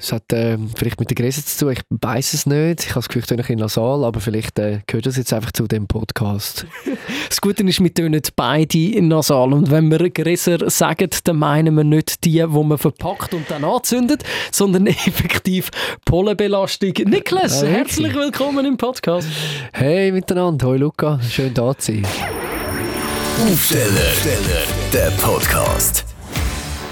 Es hat äh, vielleicht mit der Größe zu tun, ich weiß es nicht. Ich habe das Gefühl, ich bin in Saal, aber vielleicht äh, gehört das jetzt einfach zu dem Podcast. das Gute ist, wir tönen beide in nasal und wenn wir Gräser sagen, dann meinen wir nicht die, die man verpackt und dann anzündet, sondern effektiv Pollenbelastung. Niklas, ja, herzlich willkommen im Podcast. Hey miteinander, hoi Luca, schön da zu sein. Aufsteller, der Podcast.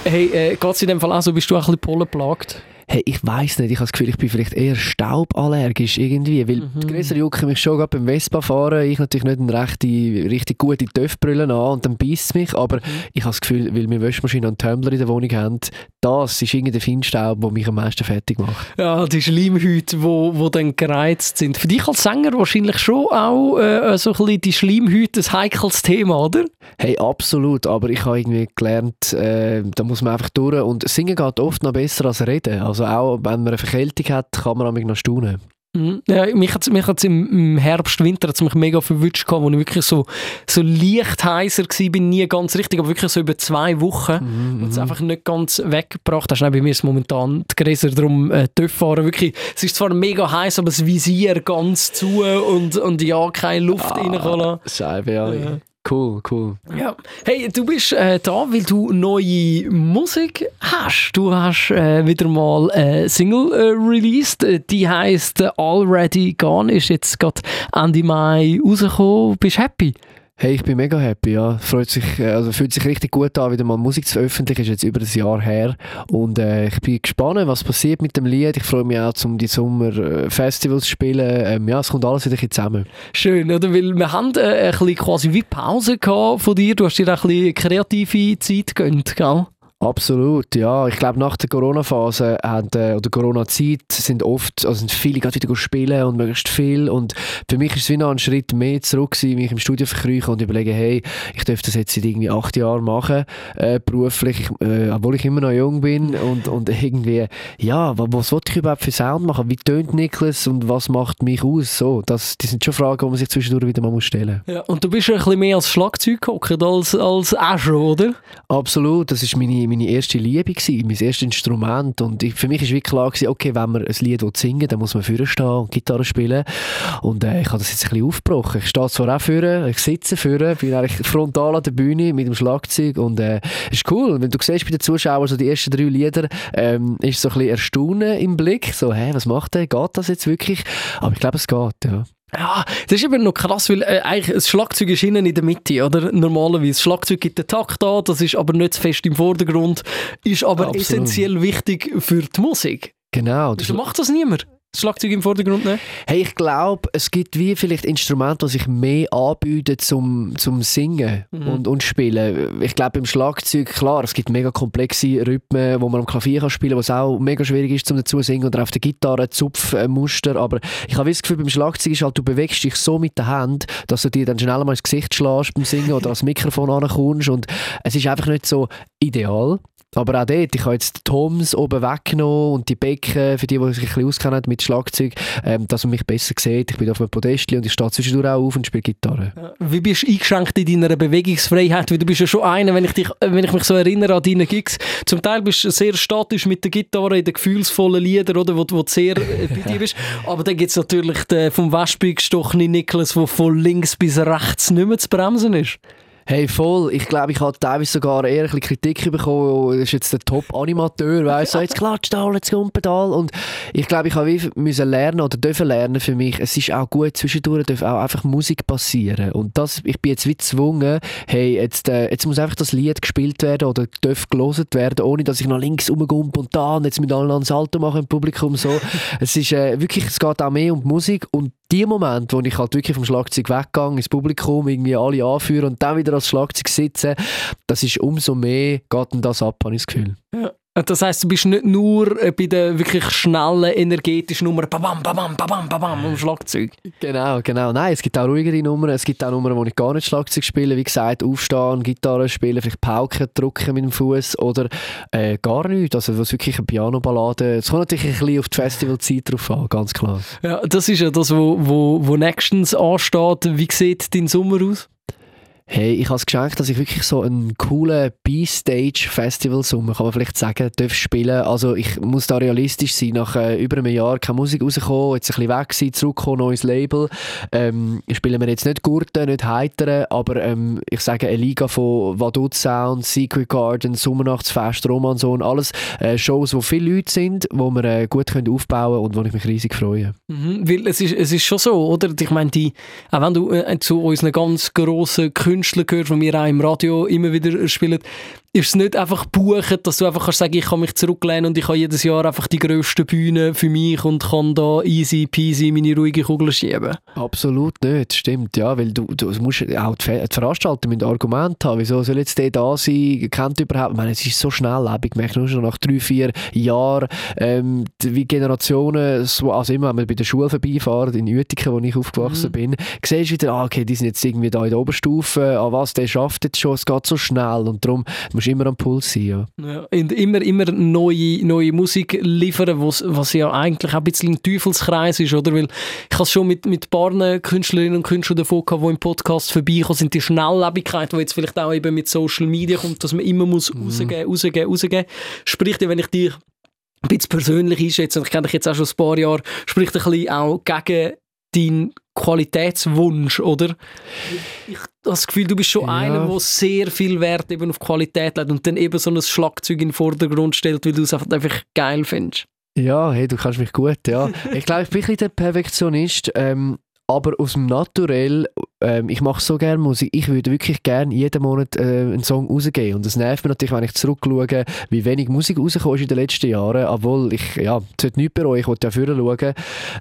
Hey, äh, geht es in dem Fall auch so, bist du auch ein bisschen pollenplagt? Hey, ich weiß nicht, ich habe das Gefühl, ich bin vielleicht eher stauballergisch irgendwie, weil mhm. die Gräser jucken mich schon gerade beim Vespa fahren, ich natürlich nicht eine rechte, richtig gute Töffbrille an und dann beißt es mich, aber mhm. ich habe das Gefühl, weil wir Wäschmaschine und Tumblr in der Wohnung haben, das ist irgendwie der Feinstaub, der mich am meisten fertig macht. Ja, die Schleimhäute, wo, wo dann gereizt sind. Für dich als Sänger wahrscheinlich schon auch äh, so ein bisschen die Schleimhäute ein heikles Thema, oder? Hey, absolut, aber ich habe irgendwie gelernt, äh, da muss man einfach durch und singen geht oft noch besser als reden. Also auch wenn man eine Verkältung hat, kann man noch staunen. Mhm. Ja, mich hat es mich im Herbst, Winter hat's mich mega verwünscht, wo ich wirklich so, so leicht heiser war, bin nie ganz richtig, aber wirklich so über zwei Wochen mhm, und es mhm. einfach nicht ganz weggebracht hast. Bei mir ist momentan die Gräser darum äh, fahren. Wirklich, es ist zwar mega heiß, aber das Visier ganz zu und, und ja, keine Luft ah, reinkommen. Scheibe, ja. ja. Cool, cool. Ja. Hey, du bist äh, da, weil du neue Musik hast. Du hast äh, wieder mal eine Single äh, released. Die heißt Already Gone. Ist jetzt gerade Ende Mai rausgekommen. Bist happy? Hey, ich bin mega happy, ja. Freut sich, äh, also fühlt sich richtig gut an, wieder mal Musik zu veröffentlichen. Ist jetzt über ein Jahr her. Und äh, ich bin gespannt, was passiert mit dem Lied. Ich freue mich auch, um die Sommer äh, Festivals zu spielen. Ähm, ja, es kommt alles wieder zusammen. Schön, oder? Weil wir haben äh, ein bisschen quasi wie Pause gehabt von dir. Du hast dir auch ein bisschen kreative Zeit gegönnt, gell? Absolut, ja. Ich glaube, nach der Corona-Phase äh, oder Corona-Zeit sind oft, also sind viele gerade wieder spielen und möglichst viel. Und für mich ist es wie noch ein Schritt mehr zurück gewesen, mich im Studio verkriechen und überlegen, hey, ich dürfte das jetzt seit irgendwie acht Jahren machen, äh, beruflich, äh, obwohl ich immer noch jung bin und, und irgendwie, ja, was, was wollte ich überhaupt für Sound machen? Wie tönt Niklas und was macht mich aus? So, das, das sind schon Fragen, die man sich zwischendurch wieder mal stellen muss. Ja, und du bist ein bisschen mehr als Schlagzeug als, als Azure, oder? Absolut, das ist meine meine erste Liebe, gewesen, mein erstes Instrument. Und ich, für mich war wirklich klar, gewesen, okay, wenn man ein Lied singen will, dann muss man vorne stehen und Gitarre spielen. Und äh, ich habe das jetzt ein bisschen aufgebrochen. Ich stehe zwar auch vorne, ich sitze vorne, bin eigentlich frontal an der Bühne mit dem Schlagzeug und äh, ist cool. Wenn du siehst bei den Zuschauern so die ersten drei Lieder, ähm, ist so ein bisschen Erstaunen im Blick. So, hä, was macht der? Geht das jetzt wirklich? Aber ich glaube, es geht, ja. Ja, das ist eben noch krass, weil äh, eigentlich das Schlagzeug ist innen in der Mitte, oder? Normalerweise. Das Schlagzeug gibt den Takt an, das ist aber nicht fest im Vordergrund, ist aber Absolut. essentiell wichtig für die Musik. Genau. Das macht das niemand das Schlagzeug im Vordergrund nehmen? Hey, ich glaube, es gibt wie vielleicht Instrumente, die sich mehr anbieten zum, zum Singen mhm. und, und Spielen. Ich glaube, beim Schlagzeug, klar, es gibt mega komplexe Rhythmen, wo man am Klavier kann spielen kann, was auch mega schwierig ist, zum dazu singen oder auf der Gitarre Zupfmuster. Aber ich habe das Gefühl, beim Schlagzeug ist halt, du bewegst dich so mit der Hand, dass du dir dann schnell mal ins Gesicht schlägst beim Singen oder ans Mikrofon ankommst und es ist einfach nicht so ideal. Aber auch dort, ich habe jetzt die Toms oben weggenommen und die Becken, für die, die sich ein bisschen auskennen mit Schlagzeug, ähm, dass man mich besser sieht. Ich bin auf einem Podest und ich stehe zwischendurch auch auf und spiele Gitarre. Wie bist du eingeschränkt in deiner Bewegungsfreiheit? Weil du bist ja schon einer, wenn ich, dich, wenn ich mich so erinnere an deine Gigs, zum Teil bist du sehr statisch mit der Gitarre in den gefühlsvollen Liedern, oder, wo, wo du sehr äh, bei dir bist. Aber dann gibt es natürlich den vom Wespe gestochenen Niklas, der von links bis rechts nicht mehr zu bremsen ist. Hey, voll. Ich glaube, ich habe teilweise sogar eher ein bisschen Kritik bekommen. Das ist jetzt der Top-Animateur, weißt du, jetzt klatscht da, jetzt kommt Pedal. Und ich glaube, ich habe wie müssen lernen oder dürfen lernen für mich, es ist auch gut, zwischendurch darf auch einfach Musik passieren. Und das, ich bin jetzt wie gezwungen, hey, jetzt, äh, jetzt muss einfach das Lied gespielt werden oder darf gelesen werden, ohne dass ich nach links rumgumpe und da und jetzt mit allen ein Salto mache im Publikum. So. es ist äh, wirklich, es geht auch mehr um die Musik und die Momente, wo ich halt wirklich vom Schlagzeug weggegangen ins Publikum, irgendwie alle anführen und dann wieder als Schlagzeug sitzen, das ist umso mehr, geht denn das ab, habe ich das Gefühl. Ja. Das heißt, du bist nicht nur äh, bei den wirklich schnellen, energetischen Nummern babam, babam, babam, babam am Schlagzeug. Genau, genau. Nein, es gibt auch ruhigere Nummern. Es gibt auch Nummern, wo ich gar nicht Schlagzeug spiele. Wie gesagt, aufstehen, Gitarre spielen, vielleicht Pauken drücken mit dem Fuß oder äh, gar nichts. Also was wirklich eine Piano-Ballade. Es kommt natürlich ein bisschen auf die Festivalzeit drauf an, ganz klar. Ja, das ist ja das, wo, wo, wo nächstens ansteht. Wie sieht dein Sommer aus? Hey, ich habe es geschenkt, dass ich wirklich so einen coolen B-Stage-Festival-Sommer, kann man vielleicht sagen, darf spielen. Also ich muss da realistisch sein, nach äh, über einem Jahr keine Musik rausgekommen, jetzt ein bisschen weg sein, zurückkommen, neues Label. Ähm, spielen wir jetzt nicht Gurten, nicht Heiteren, aber ähm, ich sage eine Liga von Vaduz Sound, Secret Garden, Sommernachtsfest, Romanson, alles äh, Shows, wo viele Leute sind, wo wir äh, gut können aufbauen und wo ich mich riesig freue. Mhm, weil es ist, es ist schon so, oder? Ich meine, auch wenn du äh, zu unseren ganz grossen Künstler gehört, die wir auch im Radio immer wieder spielen, ist es nicht einfach buchen, dass du einfach kannst sagen, ich kann mich zurücklehnen und ich habe jedes Jahr einfach die grösste Bühne für mich und kann da easy peasy meine ruhige Kugel schieben. Absolut nicht, stimmt, ja, weil du, du musst auch die, die Veranstalter mit Argument haben, wieso soll jetzt der da sein, kennt überhaupt, ich meine, es ist so schnelllebig, ich merke nur schon nach drei, vier Jahren, ähm, wie Generationen, so, also immer, wenn wir bei der Schule vorbeifahren, in Uetiken, wo ich aufgewachsen mhm. bin, siehst du wieder, ah, okay, die sind jetzt irgendwie da in der Oberstufe, an was, der schafft jetzt schon, es geht so schnell und darum musst musst immer am Puls sein. Ja. ja immer, immer neue, neue Musik liefern, was, was ja eigentlich auch ein bisschen ein Teufelskreis ist, oder? Weil ich habe es schon mit, mit ein paar Künstlerinnen und Künstlern davon gehabt, die im Podcast vorbeikommen, sind die Schnelllebigkeit, die jetzt vielleicht auch eben mit Social Media kommt, dass man immer muss mhm. rausgeben, rausgeben, rausgeben. Sprich, wenn ich dich ein bisschen persönlich einschätze, und ich kenne dich jetzt auch schon ein paar Jahre, spricht ein bisschen auch gegen deinen Qualitätswunsch, oder? Ich habe das Gefühl, du bist schon ja. einer, der sehr viel Wert eben auf Qualität legt und dann eben so ein Schlagzeug in den Vordergrund stellt, weil du es einfach, einfach geil findest. Ja, hey, du kannst mich gut, ja. ich glaube, ich bin ein bisschen der Perfektionist. Ähm, aber aus dem Naturell, ähm, ich mache so gerne Musik, ich würde wirklich gerne jeden Monat äh, einen Song rausgeben. Und das nervt mich natürlich, wenn ich zurückschaue, wie wenig Musik rausgekommen ist in den letzten Jahren, obwohl ich, ja, sollte nichts bereuen, ich wollte ja vorher schauen.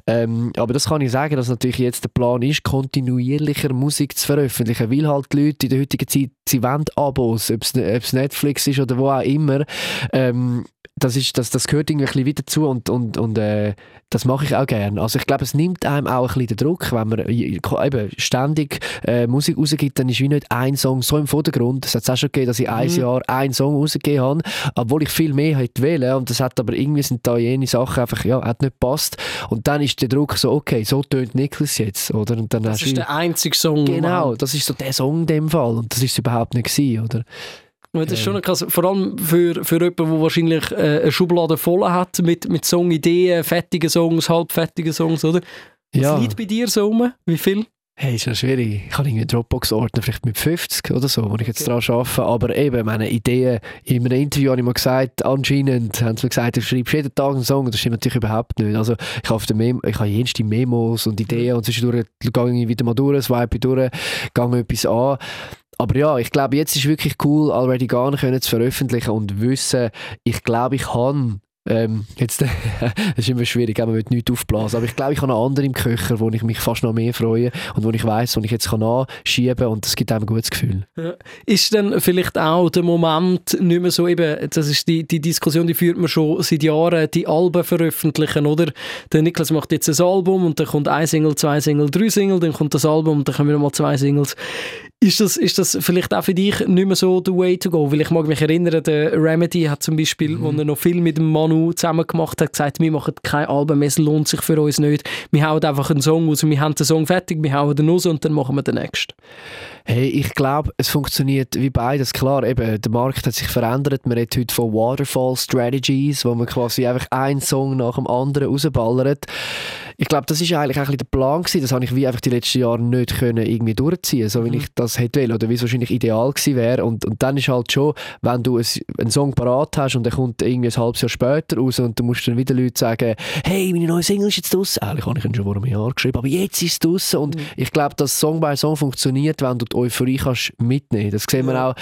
Ähm, aber das kann ich sagen, dass natürlich jetzt der Plan ist, kontinuierlicher Musik zu veröffentlichen, weil halt die Leute in der heutigen Zeit, sie wollen Abos, ob es Netflix ist oder wo auch immer. Ähm, das, ist, das, das gehört irgendwie ein wieder zu und, und, und äh, das mache ich auch gerne. Also ich glaube, es nimmt einem auch ein bisschen den Druck, wenn man eben ständig äh, Musik rausgibt, dann ist wie nicht ein Song so im Vordergrund. Es hat auch schon gegeben, dass ich mhm. ein Jahr einen Song rausgegeben habe, obwohl ich viel mehr hätte wählen und das hat aber irgendwie sind da jene Sachen einfach, ja, hat nicht gepasst und dann ist der Druck so, okay, so tönt Niklas jetzt, oder? Und dann das ist der einzige Song. Genau, das ist so der Song in dem Fall und das ist es überhaupt nicht gewesen, oder? Das ist schon krass, vor allem für, für jemanden, der wahrscheinlich äh, eine Schublade voll hat mit, mit Songideen, fertigen Songs, halbfertigen Songs, oder? Was ja. liegt bei dir so um? Wie viel? Hey, ist ja schwierig. Ich habe irgendwie Dropbox-Ordner vielleicht mit 50 oder so, wo ich jetzt okay. dran arbeite. Aber eben, meine Ideen, in einem Interview habe ich mal gesagt, anscheinend haben sie mir gesagt, du schreibst jeden Tag einen Song. Das stimmt natürlich überhaupt nicht. Also ich habe, Mem ich habe jenste Memos und Ideen und zwischendurch gehe ich wieder mal durch, swipe durch, gehe etwas an aber ja, ich glaube, jetzt ist wirklich cool, Already Gone können zu veröffentlichen und wissen, ich glaube, ich kann ähm, jetzt, das ist immer schwierig, man will nichts aufblasen, aber ich glaube, ich habe noch andere im Köcher, wo ich mich fast noch mehr freue und wo ich weiß, wo ich jetzt kann anschieben kann und das gibt einem ein gutes Gefühl. Ist dann vielleicht auch der Moment nicht mehr so eben, das ist die, die Diskussion, die führt man schon seit Jahren, die Alben veröffentlichen, oder? Der Niklas macht jetzt ein Album und dann kommt ein Single, zwei Single, drei Single, dann kommt das Album und dann kommen wieder mal zwei Singles. Ist das, ist das vielleicht auch für dich nicht mehr so the way to go? Weil ich mag mich erinnern, der Remedy hat zum Beispiel, mhm. wo er noch viel mit dem Manu zusammen gemacht hat, gesagt, wir machen kein Album es lohnt sich für uns nicht. Wir hauen einfach einen Song raus, wir haben den Song fertig, wir hauen den raus und dann machen wir den nächsten. Hey, ich glaube, es funktioniert wie beides. Klar, eben, der Markt hat sich verändert. Man redet heute von Waterfall Strategies, wo man quasi einfach einen Song nach dem anderen rausballert. Ich glaube, das ist eigentlich auch ein der Plan gewesen. Das habe ich wie einfach die letzten Jahre nicht können irgendwie durchziehen, so wie mhm. ich das hätte will oder wie es wahrscheinlich ideal gewesen wäre. Und, und dann ist halt schon, wenn du einen Song parat hast und der kommt irgendwie ein halbes Jahr später raus und du musst dann wieder Leute sagen, hey, meine neue Single ist jetzt draußen. Eigentlich habe ich ihn schon vor einem Jahr geschrieben, aber jetzt ist es draußen. Und mhm. ich glaube, dass Song by Song funktioniert, wenn du die Euphorie kannst mitnehmen. Das sehen wir auch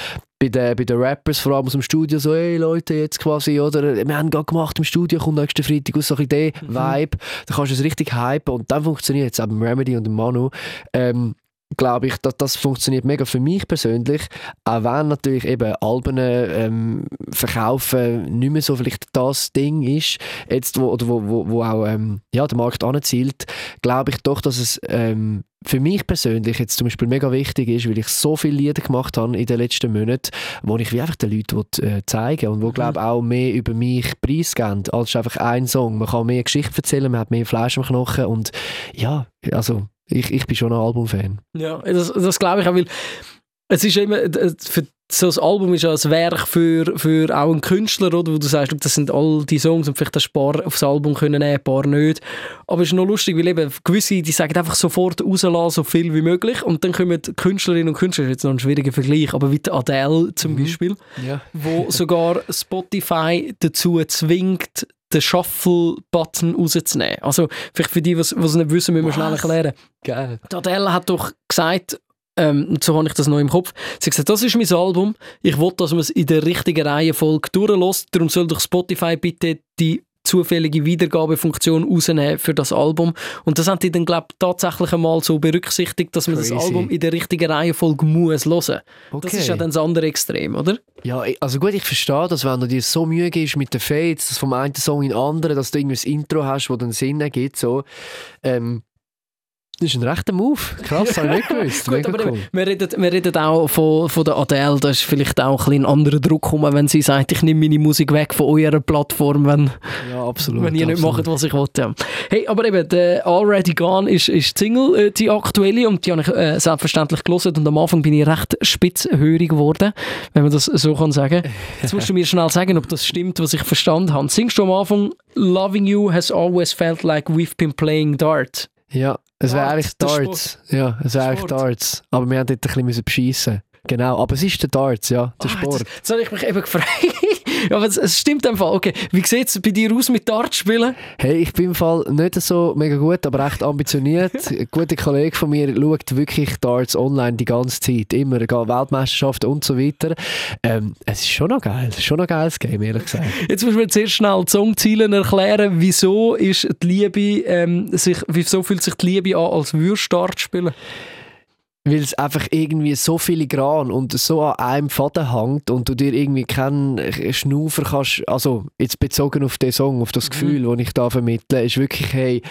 bei den, bei den Rappers, vor allem aus dem Studio, so, hey Leute, jetzt quasi, oder, wir haben gerade gemacht im Studio, kommt nächsten Freitag aus, so ein bisschen mhm. Vibe, da kannst du es richtig hypen und dann funktioniert es auch beim Remedy und dem Manu. Ähm, glaube ich, dass das funktioniert mega für mich persönlich, auch wenn natürlich eben Alben ähm, verkaufen nicht mehr so vielleicht das Ding ist, jetzt wo, oder wo, wo, wo auch ähm, ja, der Markt anzielt, glaube ich doch, dass es ähm, für mich persönlich jetzt zum Beispiel mega wichtig ist, weil ich so viele Lieder gemacht habe in den letzten Monaten, wo ich wie einfach den Leuten will, äh, zeigen und wo mhm. glaube auch mehr über mich preisgeben als einfach ein Song. Man kann mehr Geschichte erzählen, man hat mehr Fleisch am Knochen und ja, also ich, ich bin schon ein Albumfan. Ja, das, das glaube ich auch, weil Es ist immer, für so ein Album ist ja ein Werk für, für auch einen Künstler, oder, wo du sagst, das sind all die Songs und vielleicht ein paar aufs Album können nehmen, ein paar nicht. Aber es ist noch lustig, weil eben gewisse, die sagen einfach sofort rauslassen, so viel wie möglich und dann kommen Künstlerinnen und Künstler, das ist jetzt noch ein schwieriger Vergleich, aber wie Adele zum Beispiel, Ja. wo sogar Spotify dazu zwingt, den Shuffle-Button rauszunehmen. Also vielleicht für die, die es nicht wissen, müssen wir schnell erklären. Geil. Die Adele hat doch gesagt, ähm, und so habe ich das noch im Kopf, sie hat gesagt, das ist mein Album, ich will, dass man es in der richtigen Reihenfolge durchlässt, darum soll doch Spotify bitte die zufällige Wiedergabefunktion rausnehmen für das Album. Und das haben die dann, glaube ich, tatsächlich einmal so berücksichtigt, dass man Crazy. das Album in der richtigen Reihenfolge muss hören. Okay. Das ist ja dann das andere Extrem, oder? Ja, also gut, ich verstehe das, wenn du dir so Mühe gibst mit den Fades, dass vom einen Song in den anderen, dass du irgendwie ein Intro hast, das dann Sinn ergibt, so. Ähm, das ist ein rechter Move. Krass, habe ich nicht gewusst. Gut, Mega aber cool. wir, reden, wir reden auch von, von der Adele, da ist vielleicht auch ein, ein anderer Druck gekommen, wenn sie sagt, ich nehme meine Musik weg von eurer Plattform, wenn, Ja, absolut. wenn ihr nicht absolut. macht, was ich wollte. Ja. Hey, aber eben, der Already Gone ist, ist die Single, äh, die aktuelle, und die habe ich äh, selbstverständlich gelesen und am Anfang bin ich recht spitzhörig geworden, wenn man das so kann sagen. Jetzt musst du mir schnell sagen, ob das stimmt, was ich verstanden habe. Singst du am Anfang, Loving You has always felt like we've been playing dart. Ja, es wäre eigentlich Darts. Ja, es wäre eigentlich. Darts. Aber wir haben dort ein bisschen beschissen. Genau, aber es ist der Darts, ja, der Ah, Sport. Jetzt, jetzt habe ich mich eben gefragt. ja, aber es, es stimmt im Fall. Okay, wie sieht es bei dir aus mit Dart spielen? Hey, ich bin im Fall nicht so mega gut, aber recht ambitioniert. Ein guter Kollege von mir schaut wirklich Darts online die ganze Zeit. Immer, geht Weltmeisterschaften und so weiter. Ähm, es ist schon noch geil. Es ist schon noch ein geiles Game, ehrlich gesagt. Jetzt muss man zuerst schnell die Songziele erklären. Wieso ist die Liebe, ähm, sich, wieso fühlt sich die Liebe an, als würdest du Dart spielen? Weil es einfach irgendwie so filigran und so an einem Faden hängt und du dir irgendwie keinen Schnaufer kannst, also jetzt bezogen auf den Song, auf das Gefühl, das ich da vermittle, ist wirklich, hey,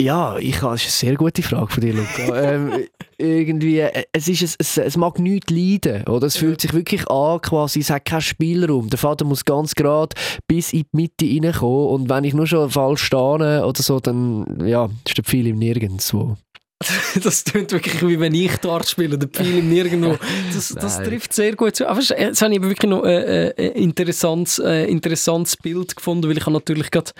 ja, ich das ist eine sehr gute Frage von dir, Luca. ähm, irgendwie, äh, es, ist, es, es, es mag nichts leiden, oder? Es fühlt sich wirklich an, quasi, es hat keinen Spielraum. Der Vater muss ganz gerade bis in die Mitte reinkommen und wenn ich nur schon falsch stehe oder so, dann, ja, ist der Pfeil im Nirgendwo. das klingt wirklich wie wenn ich Dart spiele, der Pfeil im Nirgendwo. Das, das trifft sehr gut zu. Aber es- jetzt habe ich aber wirklich noch äh, äh, ein interessantes, äh, interessantes Bild gefunden, weil ich habe natürlich gerade,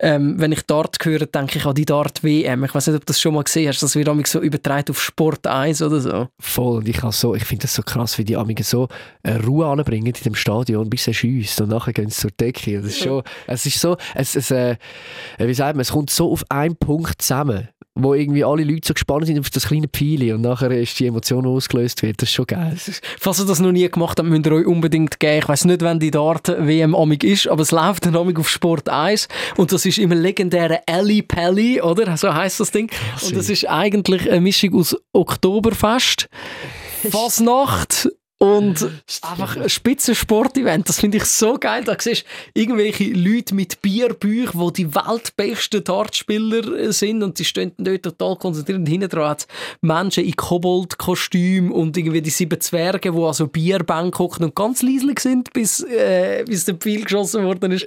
ähm, wenn ich Dart höre, denke ich an die Dart-WM. Ich weiß nicht, ob du das schon mal gesehen hast, das wird damals so übertragen auf Sport 1 oder so. Voll. Und ich, so, ich finde das so krass, wie die Amigen so äh, Ruhe anbringen in dem Stadion, bis er schiesst und nachher gehen sie zur Decke. Das ist schon, es ist so, es, es, äh, wie sagt man, es kommt so auf einen Punkt zusammen, wo irgendwie alle Leute so gespannt sind auf das kleine Pfeil und nachher ist die Emotion ausgelöst wird. Das ist schon geil. Falls ihr das noch nie gemacht habt, müsst ihr euch unbedingt geben. Ich weiß nicht, wann die Dart-WM amig ist, aber es läuft dann amig auf Sport 1 und das ist immer legendäre Ali Pelli, oder? So heißt das Ding. Und das ist eigentlich eine Mischung aus Oktoberfest, Fasnacht und einfach ein Spitzensportevent. Das finde ich so geil. Da siehst du irgendwelche Leute mit Bierbüchern, die die weltbesten Dartspieler äh, sind und die stehen dort total konzentriert. Und hinten dran hat Menschen in Kobold-Kostüm und irgendwie die sieben Zwerge, die an so Bierbänken hocken und ganz leislich sind, bis, äh, bis der Pfeil geschossen worden ist.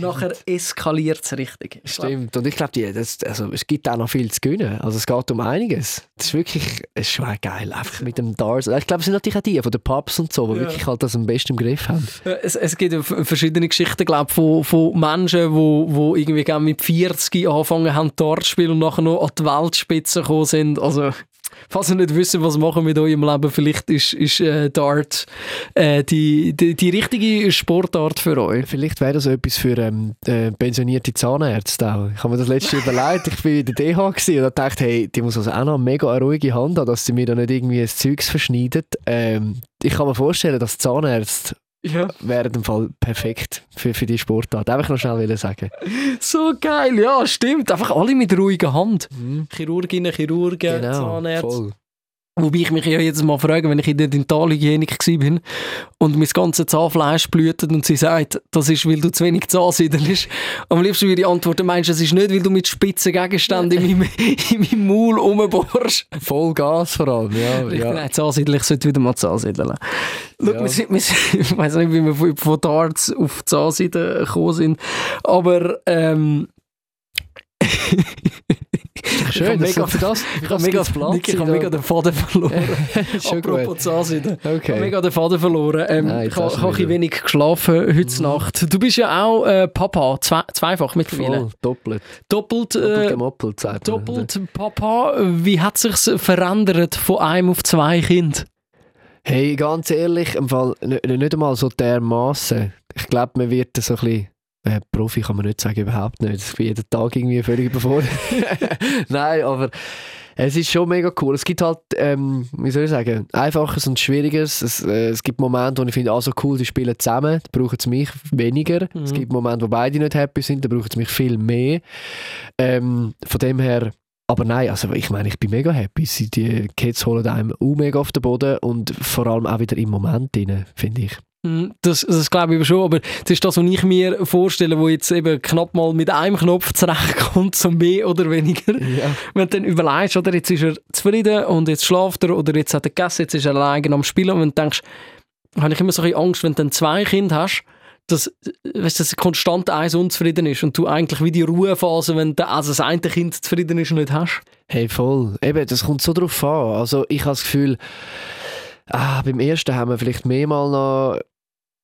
Nachher eskaliert es richtig. Stimmt. Und ich glaube, das- also, es gibt auch noch viel zu gewinnen. Also es geht um einiges. Das ist wirklich es ist schon geil. Einfach mit dem Darts. Ich glaube, es sind natürlich auch die von den Pubs und so, die Ja. wirklich halt das am besten im Griff haben. Es, es gibt ja verschiedene Geschichten, glaube von, von Menschen, wo, wo irgendwie gerne mit 40 angefangen haben, Dart zu spielen und nachher noch an die Weltspitze gekommen sind. Also, falls ihr nicht wisst, was machen mit eurem Leben, vielleicht ist, ist äh, Dart äh, die, die, die richtige Sportart für euch. Vielleicht wäre das etwas für ähm, äh, pensionierte Zahnärzte auch. Ich habe mir das letzte überlegt. Ich war in der DH gewesen und dachte, hey, die muss also auch noch mega eine ruhige Hand haben, dass sie mir da nicht irgendwie ein Zeugs verschneidet. Ähm, ich kann mir vorstellen, dass Zahnärzte Ja. wären im Fall perfekt für, für die Sportart. Einfach noch schnell wollen sagen. So geil, ja, stimmt. Einfach alle mit ruhiger Hand. Chirurginnen, Chirurgen, Genau, Zahnärzte. voll. Wobei ich mich ja jetzt mal frage, wenn ich in der Dentalhygienik war und mein ganzes Zahnfleisch blutet und sie sagt, das ist, weil du zu wenig Zahnseidel hast. Am liebsten würde ich antworten, meinst du, es ist nicht, weil du mit spitzen Gegenständen in meinem, in meinem Maul rumbohrst? Voll Gas vor allem, ja. Ich ja. bin Zahnseidel, ich sollte wieder mal Zahnseideln. Schau, Ja. wir sind, wir sind, ich weiß nicht, wie wir von, von Darts auf Zahnseide gekommen sind, aber ähm, schön. hab das- mega- das, Ich habe mega, Nick, ich hab mega den Faden verloren. Apropos Zahnseide. Ich habe mega den Faden verloren. Ähm, Nein, ich habe ich ein wenig geschlafen heute Nacht. Du bist ja auch äh, Papa, zwei, zweifach mittlerweile. Voll, doppelt. Doppelt, Doppelt gemoppelt, sagt man. doppelt Papa. Wie hat sich's verändert von einem auf zwei Kinder? Hey, ganz ehrlich, im Fall nicht einmal so dermaßen. Ich glaube, man wird so ein bisschen. Äh, Profi kann man nicht sagen, überhaupt nicht. Ich bin jeden Tag irgendwie völlig überfordert. Nein, aber es ist schon mega cool. Es gibt halt, ähm, wie soll ich sagen, Einfaches und Schwieriges. Es, äh, es gibt Momente, wo ich finde, also cool, die spielen zusammen, da brauchen sie mich weniger. Mhm. Es gibt Momente, wo beide nicht happy sind, da brauchen sie mich viel mehr. Ähm, von dem her, aber nein, also ich meine, ich bin mega happy. Sie, die Kids holen einem auch mega auf den Boden und vor allem auch wieder im Moment drin, finde ich. Mm, Das, das glaube ich schon, aber das ist das, was ich mir vorstelle, wo jetzt eben knapp mal mit einem Knopf zurechtkommt, so mehr oder weniger. Ja. Wenn du dann überlegst, oder jetzt ist er zufrieden und jetzt schlaft er oder jetzt hat er gegessen, jetzt ist er alleine am Spielen und wenn du denkst, habe ich immer so ein bisschen Angst, wenn du dann zwei Kinder hast, dass, weißt, dass konstant eins unzufrieden ist und du eigentlich wie die Ruhephase, wenn du, also das eine Kind zufrieden ist, nicht hast. Hey, voll. Eben, das kommt so drauf an. Also ich habe das Gefühl, ah, beim ersten haben wir vielleicht mehrmal noch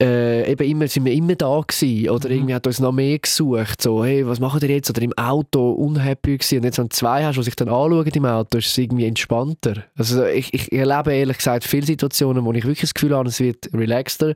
äh, eben immer, sind wir immer da gewesen oder Mhm. irgendwie hat uns noch mehr gesucht, so, hey, was machen ihr jetzt? Oder im Auto unhappy gewesen. Und jetzt, wenn du zwei hast, die sich dann anschauen im Auto, ist es irgendwie entspannter. Also ich, ich erlebe ehrlich gesagt viele Situationen, wo ich wirklich das Gefühl habe, es wird relaxter.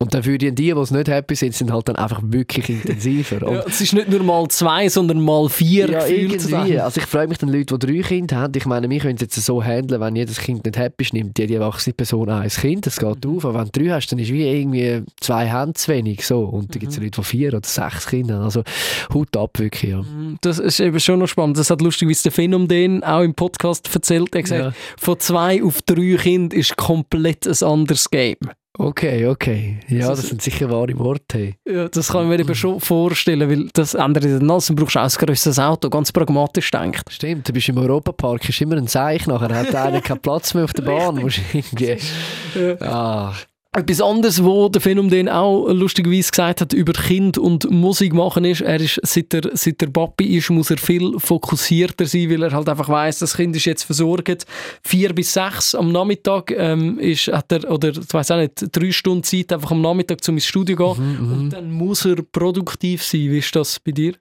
Und dann für die, die, es nicht happy sind, sind halt dann einfach wirklich intensiver. Ja, es ist nicht nur mal zwei, sondern mal vier ja, irgendwie. Also ich freue mich dann Leute, die drei Kinder haben. Ich meine, wir können es jetzt so handeln, wenn jedes Kind nicht happy ist, nimmt jede erwachsene Person ein Kind. Das geht Mhm. auf. Aber wenn du drei hast, dann ist wie irgendwie zwei Hände zu wenig. So. Und dann gibt es Mhm. Leute, die vier oder sechs Kinder haben. Also Hut ab, wirklich. Ja. Das ist eben schon noch spannend. Das hat lustigerweise der Finn um den auch im Podcast erzählt. Er hat gesagt, Ja. von zwei auf drei Kinder ist komplett ein anderes Game. Okay, okay. Ja, Das- das sind sicher wahre Worte. Ja, das kann ich mir eben schon vorstellen, weil das ändert alles. Dann brauchst du auch ein grösseres Auto, ganz pragmatisch denkt. Stimmt, du bist im Europapark, ist immer ein Seich. Nachher hat einer keinen Platz mehr auf der Bahn. Musst irgendwie... Ah, Etwas anderes, wo der den auch lustigerweise gesagt hat über Kind und Musik machen ist, er ist, seit er, seit der Papi ist, muss er viel fokussierter sein, weil er halt einfach weiß, das Kind ist jetzt versorgt. Vier bis sechs am Nachmittag ähm, ist, hat er, oder ich weiß auch nicht, drei Stunden Zeit einfach am Nachmittag zum ins Studio gehen Mhm, und dann muss er produktiv sein. Wie ist das bei dir?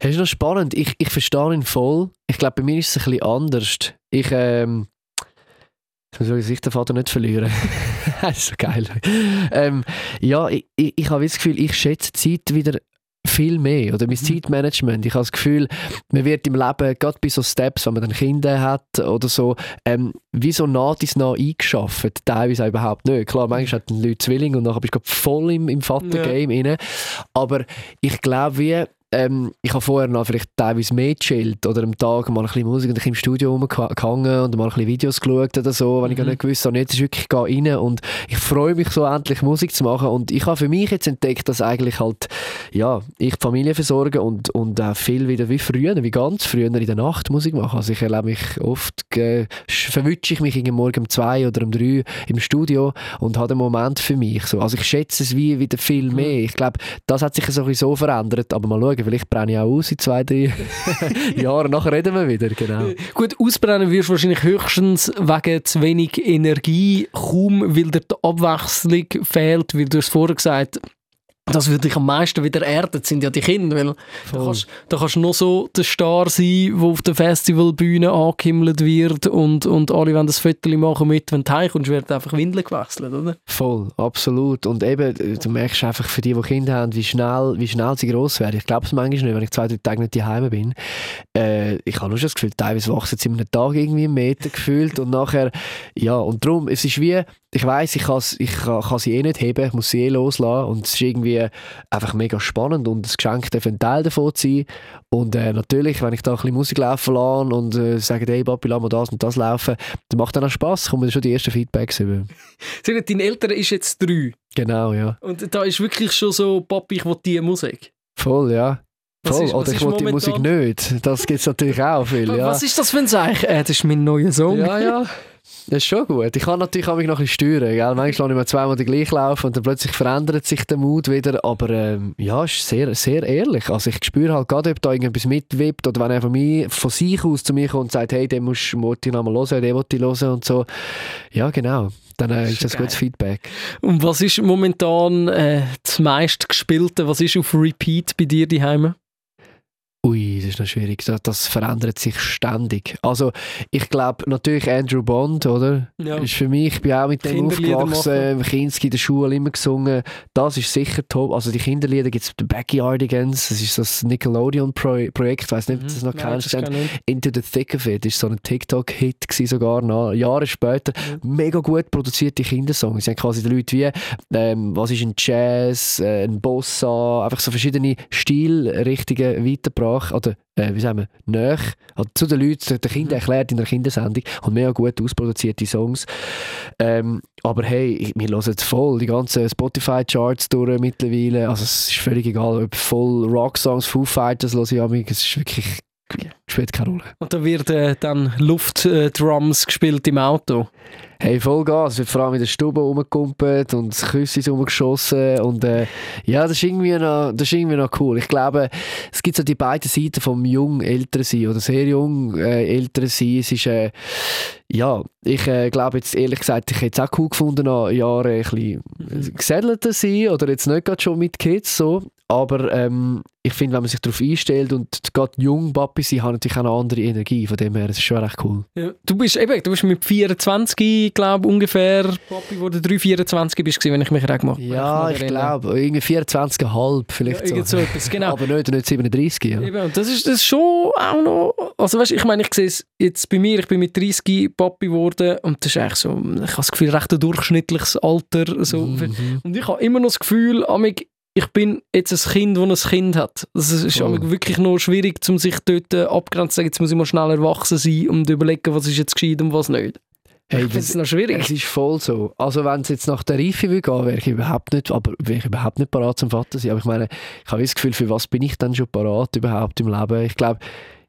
Das ist noch spannend. Ich, ich verstehe ihn voll. Ich glaube, bei mir ist es ein bisschen anders. Ich, ähm, jetzt ich sich den Vater nicht verlieren. das ist so geil. Ähm, ja, ich, ich, ich habe das Gefühl, ich schätze Zeit wieder viel mehr. Oder mein Zeitmanagement. Ich habe das Gefühl, man wird im Leben, gerade bei so Steps, wenn man dann Kinder hat oder so, ähm, wie so nah dies nah eingeschafft. Teilweise auch überhaupt nicht. Klar, manchmal hat ein Leute Zwilling und nachher bist du voll im, im Vater-Game rein. Aber ich glaube, wie ähm, ich habe vorher noch vielleicht teilweise mehr gechillt oder am Tag mal ein bisschen Musik und ich im Studio rumgehangen und mal ein bisschen Videos geschaut oder so, wenn ich gar Mhm. nicht gewusst habe, jetzt ist wirklich gehe rein und ich freue mich so endlich Musik zu machen und ich habe für mich jetzt entdeckt, dass eigentlich halt, ja, ich die Familie versorge und, und auch viel wieder wie früher, wie ganz früher in der Nacht Musik mache. Also ich erlebe mich oft, äh, sch- verwünsche ich mich irgendwie morgen um zwei oder um drei im Studio und habe einen Moment für mich. So. Also ich schätze es wie wieder viel Mhm. mehr. Ich glaube, das hat sich sowieso verändert, aber mal schauen, vielleicht brenne ich auch aus in zwei, drei Jahren, nachher reden wir wieder, genau. Gut, ausbrennen wirst du wahrscheinlich höchstens wegen zu wenig Energie, kaum weil dir die Abwechslung fehlt, weil du es vorher gesagt das würde dich am meisten wieder erden, sind ja die Kinder, weil da kannst, da kannst du noch so der Star sein, der auf der Festivalbühne angehimmelt wird und, und alle wollen das Foto machen mit, wenn du heimkommst, wird einfach Windeln gewechselt, oder? Voll, absolut. Und eben, du merkst einfach für die, die Kinder haben, wie schnell, wie schnell sie gross werden. Ich glaube es manchmal nicht, wenn ich zwei, drei Tage nicht daheim bin. Äh, ich habe nur schon das Gefühl, teilweise wachsen sie in einem Tag irgendwie einen Meter gefühlt und nachher, ja, und darum, es ist wie, ich weiß, ich, kann's- ich kann, kann sie eh nicht heben, ich muss sie eh loslassen und es ist irgendwie einfach mega spannend und das Geschenk darf ein Teil davon sein. Und äh, natürlich, wenn ich da ein bisschen Musik laufen lasse und äh, sage, hey Papi, lass mal das und das laufen, dann macht dann auch Spass, kommen schon die ersten Feedbacks über. Dein Älterer ist jetzt drei Genau, ja. und da ist wirklich schon so, Papi, ich will die Musik. Voll, ja. Was Voll. ist- Oder ich will die Musik nicht. Das gibt es natürlich auch viel, ja. Was ist das für ein Zeichen? Äh, das ist mein neuer Song. ja, ja. Das ist schon gut. Ich kann natürlich auch noch ein bisschen steuern. Gell? Manchmal lasse ich mir zweimal den gleich laufen und dann plötzlich verändert sich der Mut wieder. Aber ähm, ja, es ist sehr, sehr ehrlich. Also ich spüre halt gerade, ob da irgendetwas mitwippt oder wenn er von, mir, von sich aus zu mir kommt und sagt, hey, den musst du noch mal hören, den will ich hören und so. Ja, genau. Dann äh, ist das geil. gutes Feedback. Und was ist momentan äh, das meistgespielte, was ist auf Repeat bei dir daheim? Ui, das ist noch schwierig. Das, das verändert sich ständig. Also, ich glaube, natürlich Andrew Bond, oder? Ja. Ist für mich, ich bin auch mit dem aufgewachsen, Kinski in der Schule immer gesungen. Das ist sicher top. Also, die Kinderlieder gibt es The Backyardigans, das ist das Nickelodeon-Projekt, ich weiß nicht, ob du das noch Mhm. Nein, kennst. das. Into the Thick of It ist so ein TikTok-Hit sogar noch, Jahre später. Mega gut produzierte Kindersongs. Sie haben quasi die Leute wie, ähm, was ist ein Jazz, äh, ein Bossa, einfach so verschiedene Stilrichtungen weitergebracht oder äh, wie sagen wir, näher also zu den Leuten, den Kindern erklärt in der Kindersendung und mega gut ausproduzierte Songs. Ähm, aber hey, wir hören jetzt voll die ganzen Spotify-Charts durch mittlerweile. Also es ist völlig egal, ob voll Rock-Songs, Foo Fighters höre ich. Es ist wirklich, spielt keine Rolle. Und da wird äh, dann Luftdrums gespielt im Auto. Hey, voll Gas. Es wird vor allem in der Stube rumgekumpelt und Küsse rumgeschossen. Und äh, ja, das ist, irgendwie noch, das ist irgendwie noch cool. Ich glaube, es gibt so die beiden Seiten vom jung älter sein oder sehr jung äh, älter sein. Es ist, äh, ja, ich äh, glaube jetzt ehrlich gesagt, ich hätte es auch cool gefunden, nach Jahren ein bisschen gesettelter sein oder jetzt nicht gerade schon mit Kids so. Aber ähm, ich finde, wenn man sich darauf einstellt und gerade jung Papi sein, hat natürlich auch eine andere Energie. Von dem her, das ist schon recht cool. Ja. Du bist eben, du bist mit 24, glaube ungefähr, Papi, wo du 3, 24 bist, wenn ich mich recht gemacht Ja, ich glaube, irgendwie 24,5 vielleicht Ja, so etwas, genau. Aber nicht, nicht 37, ja. Eben, und das ist, das schon auch noch. Also, weißt, ich meine, ich sehe es jetzt bei mir, ich bin mit 30 Papi geworden und das ist eigentlich so, ich habe das Gefühl, recht ein durchschnittliches Alter. So. Mhm. Und ich habe immer noch das Gefühl, amig, ich bin jetzt ein Kind, das ein Kind hat. Das ist amig wirklich noch schwierig, um sich dort äh, abgrenzen zu sagen, jetzt muss ich mal schnell erwachsen sein und überlegen, was ist jetzt gescheit und was nicht. Hey, ich finde es noch schwierig. Es ist voll so. Also wenn es jetzt nach der Reife will gehen, wäre ich überhaupt nicht, aber wäre ich überhaupt nicht parat zum Vater sein. Aber ich meine, ich habe das Gefühl, für was bin ich dann schon parat überhaupt im Leben? Ich glaube,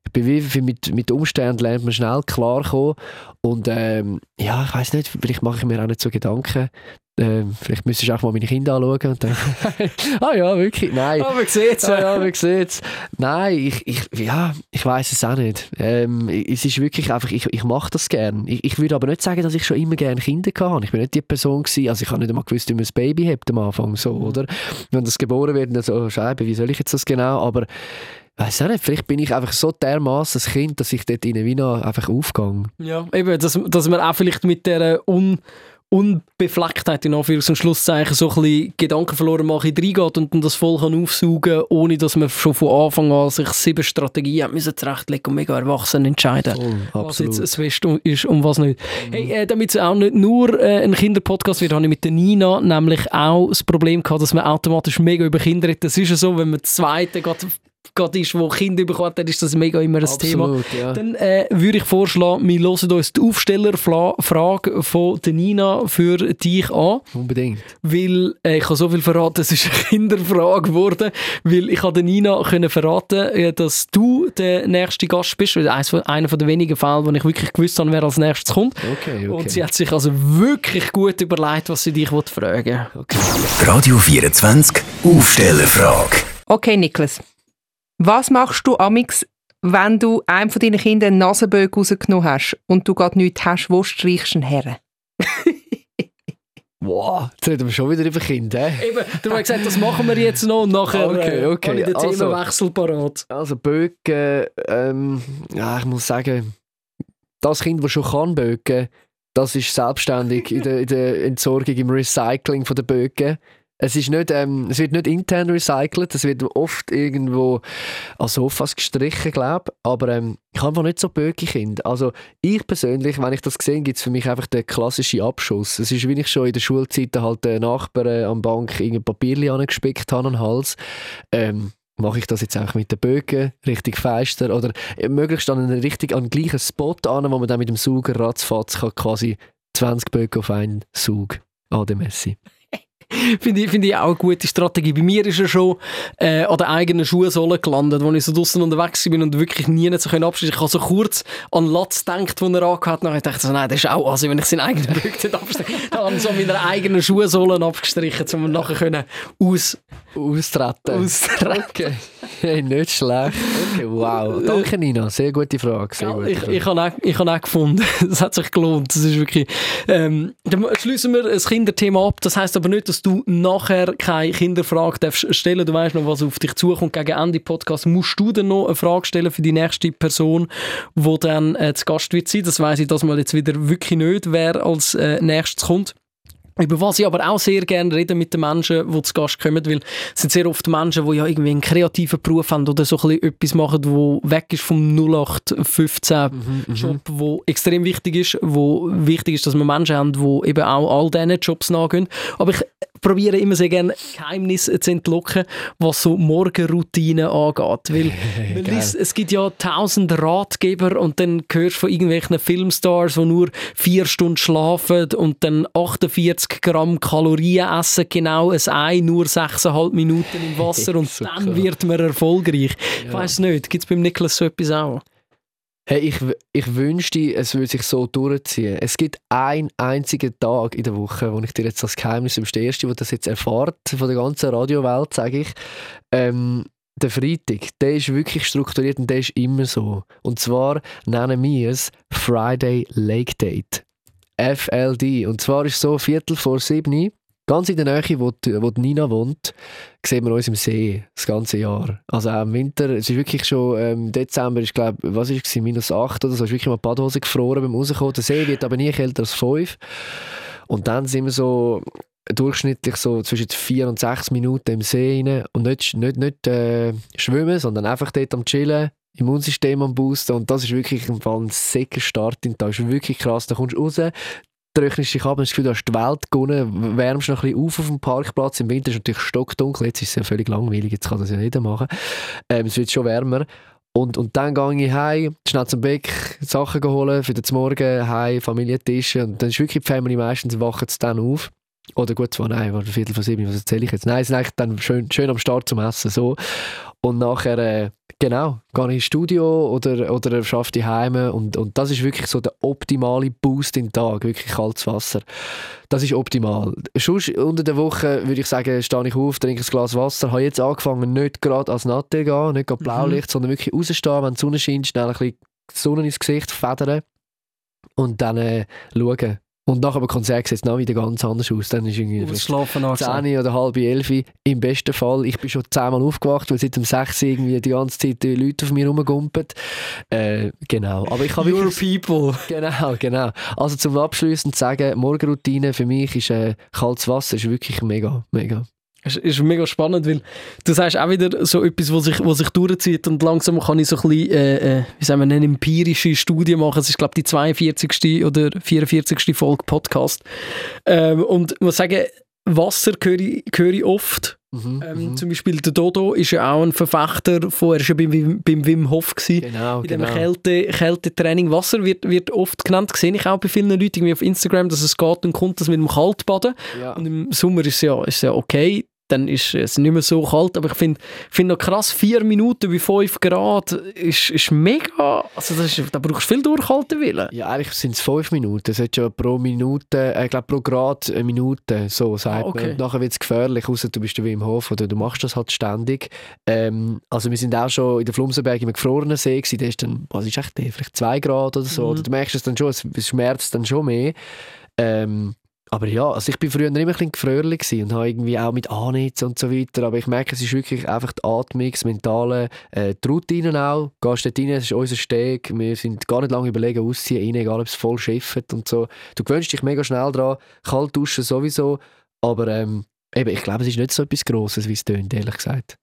ich bin wie wie mit, mit Umständen lernt man schnell klarkommen. Und ähm, ja, ich weiß nicht, vielleicht mache ich mir auch nicht so Gedanken. Ähm, vielleicht müsstest du auch mal meine Kinder anschauen und dann, ah ja, wirklich, nein. Aber man sieht es. Ah, ja, wie sieht's? Nein, ich, ich, ja, ich weiß es auch nicht. Ähm, es ist wirklich einfach, ich, ich mache das gern. Ich, ich würde aber nicht sagen, dass ich schon immer gerne Kinder hatte. Ich bin nicht die Person gewesen, also ich habe nicht einmal gewusst, wie man ein Baby hat am Anfang, so, oder? Wenn das geboren wird, dann so, oh, Scheibe, wie soll ich jetzt das genau? Aber weiß auch nicht, vielleicht bin ich einfach so dermaßen ein Kind, dass ich dort in Wiener einfach aufgehe. Ja, eben, dass, dass man auch vielleicht mit der Un Unbeflecktheit in Anführungs- und Schlusszeichen so ein bisschen Gedanken verloren mache, reingeht und dann das voll kann aufsaugen ohne dass man schon von Anfang an sich sieben Strategien hat müssen zurechtlegen und mega erwachsen entscheiden. Voll, Was jetzt das Beste ist und was nicht. Hey, äh, damit es auch nicht nur äh, ein Kinderpodcast wird, habe ich mit der Nina nämlich auch das Problem gehabt, dass man automatisch mega über Kinder redet. Das ist ja so, wenn man zweite gerade gerade ist, wo Kinder bekommen, dann ist das mega immer ein Thema. Ja. Dann äh, würde ich vorschlagen, wir hören uns die Aufstellerfrage von der Nina für dich an, Unbedingt. weil äh, ich habe so viel verraten, es ist eine Kinderfrage geworden, weil ich habe der Nina können verraten, äh, dass du der nächste Gast bist, weil eines von, einer von den wenigen Fällen, wo ich wirklich gewusst habe, wer als nächstes kommt. Okay, okay. Und sie hat sich also wirklich gut überlegt, was sie dich will fragen okay. Radio 24 Aufstellerfrage. Okay, Niklas. Was machst du amix, wenn du einem von deinen Kindern einen Nasenbögen rausgenommen hast und du gerade nichts hast, wo streichst du ihn her? Wow, jetzt reden wir schon wieder über Kinder. hä? Eben, du hast gesagt, das machen wir jetzt noch und nachher Okay, äh, okay. habe ich den Also- Themenwechsel parat. Also Bögen, ähm, ja, ich muss sagen, das Kind, das schon kann bögen, das ist selbstständig in der, in der Entsorgung, im Recycling von der Bögen. Es, ist nicht, ähm, es wird nicht intern recycelt, es wird oft irgendwo an Sofas gestrichen, glaube ich. Aber ähm, ich habe einfach nicht so böge Kinder. Also ich persönlich, wenn ich das sehe, gibt es für mich einfach den klassischen Abschuss. Es ist, wie ich schon in der Schulzeit halt den Nachbarn äh, am Bank irgendein Papierchen angespickt habe an den Hals. Ähm, mache ich das jetzt auch mit den Bögen richtig feister oder äh, möglichst an einen richtig an den gleichen Spot an, wo man dann mit dem Sauger ratzfatz kann quasi 20 Bögen auf einen Saug an dem Messi. Finde ich, finde ich auch eine gute Strategie. Bei mir ist er schon äh, an der eigenen Schuhsohle gelandet, als ich so draußen unterwegs bin und wirklich nie so abschließen Ich habe so kurz an Latz gedacht, den er angehört hat. Dann dachte ich so, nein, das ist auch, also wenn ich seinen eigenen Rücken abstriche, dann habe ich so meine eigenen Schuhsohlen abgestrichen, um nachher können aus austreten. austreten. Okay. Hey, nicht schlecht. Okay, wow. Danke Nina, sehr gute Frage. Sehr gute ich, Frage. ich habe auch, ich habe auch gefunden, es hat sich gelohnt. Das ist wirklich. Ähm, dann schließen wir das Kinderthema ab. Das heißt aber nicht, dass du nachher keine Kinderfrage darfst stellen. Du weißt noch, was auf dich zukommt. Gegen Ende Podcast musst du dann noch eine Frage stellen für die nächste Person, wo dann äh, zu Gast wird sein. Das weiß ich das mal jetzt wieder wirklich nicht, wer als äh, nächstes kommt. Über was ich aber auch sehr gerne rede mit den Menschen, die zu Gast kommen, weil es sind sehr oft Menschen, die ja irgendwie einen kreativen Beruf haben oder so ein bisschen etwas machen, wo weg ist vom 0815-Job, wo extrem wichtig ist, wo wichtig ist, dass wir Menschen haben, die eben auch all diesen Jobs nachgehen. Aber ich probiere immer sehr gerne Geheimnisse zu entlocken, was so Morgenroutinen angeht, weil, Geil. es, gibt ja tausend Ratgeber und dann hörst du von irgendwelchen Filmstars, die nur vier Stunden schlafen und dann 48 Gramm Kalorien essen, genau ein Ei, nur 6,5 Minuten im Wasser und So dann krass. wird man erfolgreich. Ich Ja. weiss nicht, gibt es beim Niklas so etwas auch? Hey, ich, ich wünschte, es würde sich so durchziehen. Es gibt einen einzigen Tag in der Woche, wo ich dir jetzt das Geheimnis im Erste, wo das jetzt erfahrt von der ganzen Radiowelt, sage ich. Ähm, der Freitag, der ist wirklich strukturiert und der ist immer so. Und zwar nennen wir es Friday Lake Date. FLD. Und zwar ist so Viertel vor sieben, ganz in der Nähe, wo, die, wo die Nina wohnt, sehen wir uns im See das ganze Jahr. Also auch im Winter, es ist wirklich schon ähm, Dezember, ist glaube was ist es, minus 8 oder so, ist wirklich mal die Badhose gefroren beim Rauskommen. Der See wird aber nie kälter als 5. Und dann sind wir so durchschnittlich so zwischen 4 und 6 Minuten im See rein und nicht, nicht, nicht äh, schwimmen, sondern einfach dort am Chillen, Immunsystem am Boosten und das ist wirklich im Fall ein Tag. Das ist wirklich krass. Da kommst du raus, trocknest dich ab und das Gefühl, du hast die Welt gewonnen, wärmst noch ein bisschen auf auf dem Parkplatz. Im Winter ist es natürlich stockdunkel, jetzt ist es ja völlig langweilig, jetzt kann das ja jeder machen. Ähm, es wird schon wärmer. Und, und dann gehe ich heim, schnell zum Bäck, Sachen holen für den Morgen, heim, Familientisch. Und dann ist wirklich die Family meistens wachen sie dann auf. Oder gut, zwar nein, war Viertel vor sieben, was erzähle ich jetzt? Nein, sie sind eigentlich dann schön, schön am Start zum Essen. So. Und nachher, äh, genau, gehe ins Studio oder, oder schaffe die Heime. Und, und das ist wirklich so der optimale Boost im Tag, wirklich kaltes Wasser. Das ist optimal. Sonst unter der Woche würde ich sagen, stehe ich auf, trinke ein Glas Wasser, habe jetzt angefangen, nicht gerade als Natte gehen, nicht gerade Blaulicht, sondern wirklich rausstehen, wenn die Sonne scheint, schnell ein bisschen die Sonne ins Gesicht federn und dann äh, schauen. Und nach dem Konzert sieht es dann wieder ganz anders aus. Dann ist irgendwie Ausschlafen angesagt. 10 oder halb 11 im besten Fall. Ich bin schon zehnmal aufgewacht, weil seit dem 6 irgendwie die ganze Zeit die Leute auf mir rumgumpen. Äh, genau. Aber ich habe Your wirklich... people. Genau, genau. Also zum Abschließen zu sagen, Morgenroutine für mich ist äh, kaltes Wasser ist wirklich mega, mega. Es ist mega spannend, weil du sagst auch wieder so etwas, was sich, was sich durchzieht und langsam kann ich so ein bisschen, äh, äh, wie sagen wir, eine empirische Studie machen. Es ist, glaube ich, die 42. oder 44. Folge Podcast. Ähm, und ich muss sagen, Wasser höre ich, höre ich oft. Mhm, Ähm, mhm. Zum Beispiel der Dodo ist ja auch ein Verfechter von, er war ja beim, Wim- beim Wim Hof gewesen. Genau, In dem genau. Kälte, Kältetraining. Wasser wird, wird oft genannt, sehe ich auch bei vielen Leuten irgendwie auf Instagram, dass es geht und kommt das mit dem Kaltbaden. Ja. Und im Sommer ist es ja, ist es ja okay, dann ist es nicht mehr so kalt. Aber ich finde find noch krass, vier Minuten bei 5 Grad ist, ist mega. Also das ist, da brauchst du viel Durchhaltewillen. Ja, eigentlich sind es fünf Minuten. Es hat ja pro Minute, äh, ich glaube pro Grad eine Minute, so sagt Ah, okay. man. Und nachher wird es gefährlich, außer du bist wie im Hof oder du machst das halt ständig. Ähm, also wir sind auch schon in der Flumsenberg im gefrorenen See gewesen, der ist dann, was ist echt der, vielleicht zwei Grad oder so. Mhm. Oder du merkst es dann schon, es, es schmerzt dann schon mehr. Ähm, aber ja, also ich bin früher immer ein bisschen gefröhrlich und habe irgendwie auch mit Anhitzen und so weiter, aber ich merke, es ist wirklich einfach die Atmung, das Mentale, äh, die Routinen auch, gehst dort rein, es ist unser Steg, wir sind gar nicht lange überlegen, ausziehen rein, egal ob es voll schifft und so. Du gewöhnst dich mega schnell dran, kalt duschen sowieso, aber ähm, eben, ich glaube, es ist nicht so etwas Grosses, wie es tönt, ehrlich gesagt.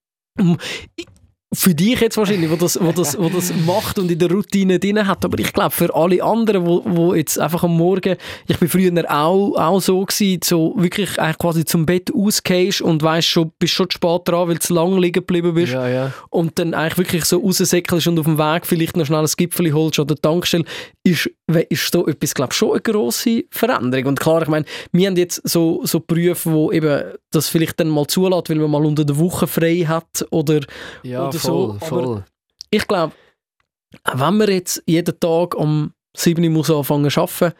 Für dich jetzt wahrscheinlich, wo das, wo das, wo das macht und in der Routine drin hat. Aber ich glaube, für alle anderen, wo, wo jetzt einfach am Morgen, ich bin früher auch, auch so gewesen, so wirklich eigentlich quasi zum Bett ausgehst und weißt schon, bist schon zu spät dran, weil du zu lange liegen geblieben bist. Ja, ja. und dann eigentlich wirklich so raussäckelst und auf dem Weg vielleicht noch schnell ein Gipfel holst oder Tankstelle. ist, ist da etwas, glaube schon eine grosse Veränderung. Und klar, ich meine, wir haben jetzt so, so Berufe, wo eben das vielleicht dann mal zulässt, weil man mal unter der Woche frei hat oder, Ja, oder voll, so. Aber voll. ich glaube, wenn man jetzt jeden Tag um 7 Uhr muss anfangen zu arbeiten,